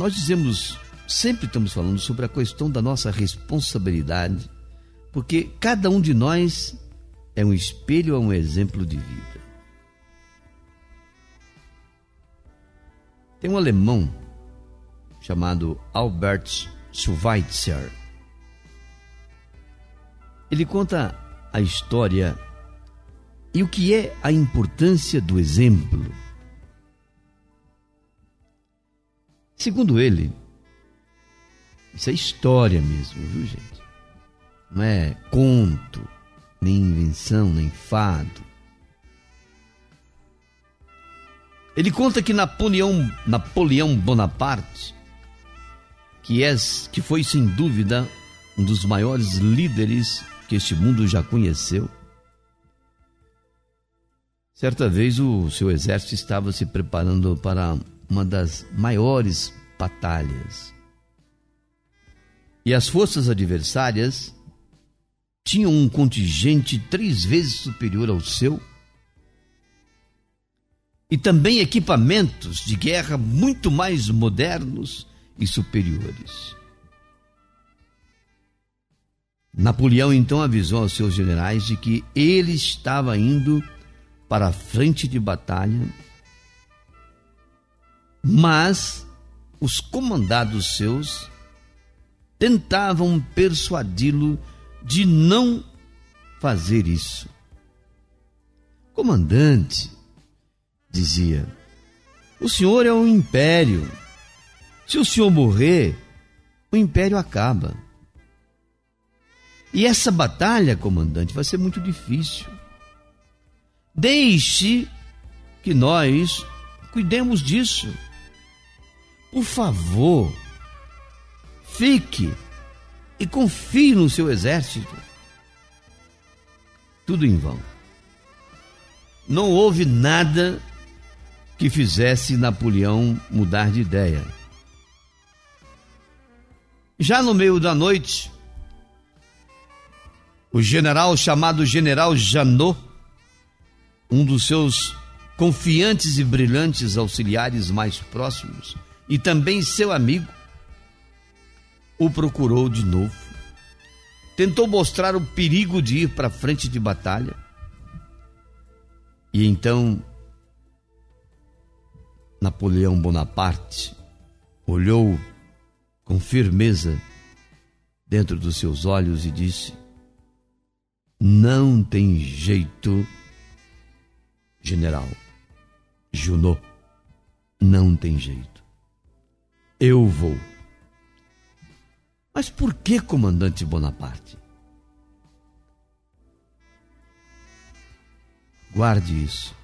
nós dizemos, sempre estamos falando sobre a questão da nossa responsabilidade, porque cada um de nós é um espelho, é um exemplo de vida. Tem um alemão chamado Albert Schweitzer. Ele conta a história e o que é a importância do exemplo. Segundo ele, isso é história mesmo, viu gente? Não é conto, nem invenção, nem fado. Ele conta que Napoleão, Napoleão Bonaparte, que, é, que foi sem dúvida um dos maiores líderes que este mundo já conheceu, certa vez o seu exército estava se preparando para uma das maiores batalhas. E as forças adversárias tinham um contingente três vezes superior ao seu e também equipamentos de guerra muito mais modernos e superiores. Napoleão então avisou aos seus generais de que ele estava indo para a frente de batalha mas os comandados seus tentavam persuadi-lo de não fazer isso. Comandante, dizia, o senhor é um império. Se o senhor morrer, o império acaba. E essa batalha, comandante, vai ser muito difícil. Deixe que nós cuidemos disso. Por favor, fique e confie no seu exército. Tudo em vão. Não houve nada que fizesse Napoleão mudar de ideia. Já no meio da noite, o general chamado General Janot, um dos seus confiantes e brilhantes auxiliares mais próximos, e também seu amigo, o procurou de novo. Tentou mostrar o perigo de ir para a frente de batalha. E então Napoleão Bonaparte olhou com firmeza dentro dos seus olhos e disse: Não tem jeito, general. Junot, não tem jeito. Eu vou. Mas por que, comandante Bonaparte? Guarde isso.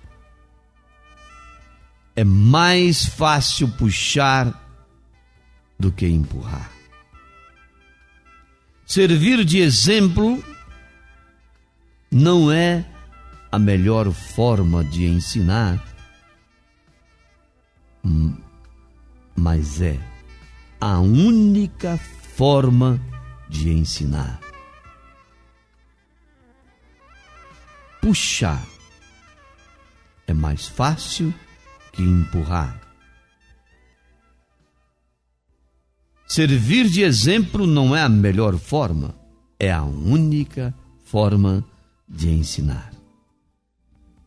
É mais fácil puxar do que empurrar. Servir de exemplo não é a melhor forma de ensinar mas é a única forma de ensinar. Puxar é mais fácil que empurrar. Servir de exemplo não é a melhor forma, é a única forma de ensinar.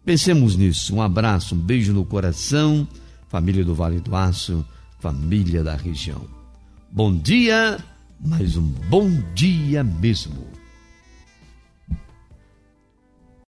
Pensemos nisso. Um abraço, um beijo no coração, família do Vale do Aço família da região. Bom dia, mas um bom dia mesmo.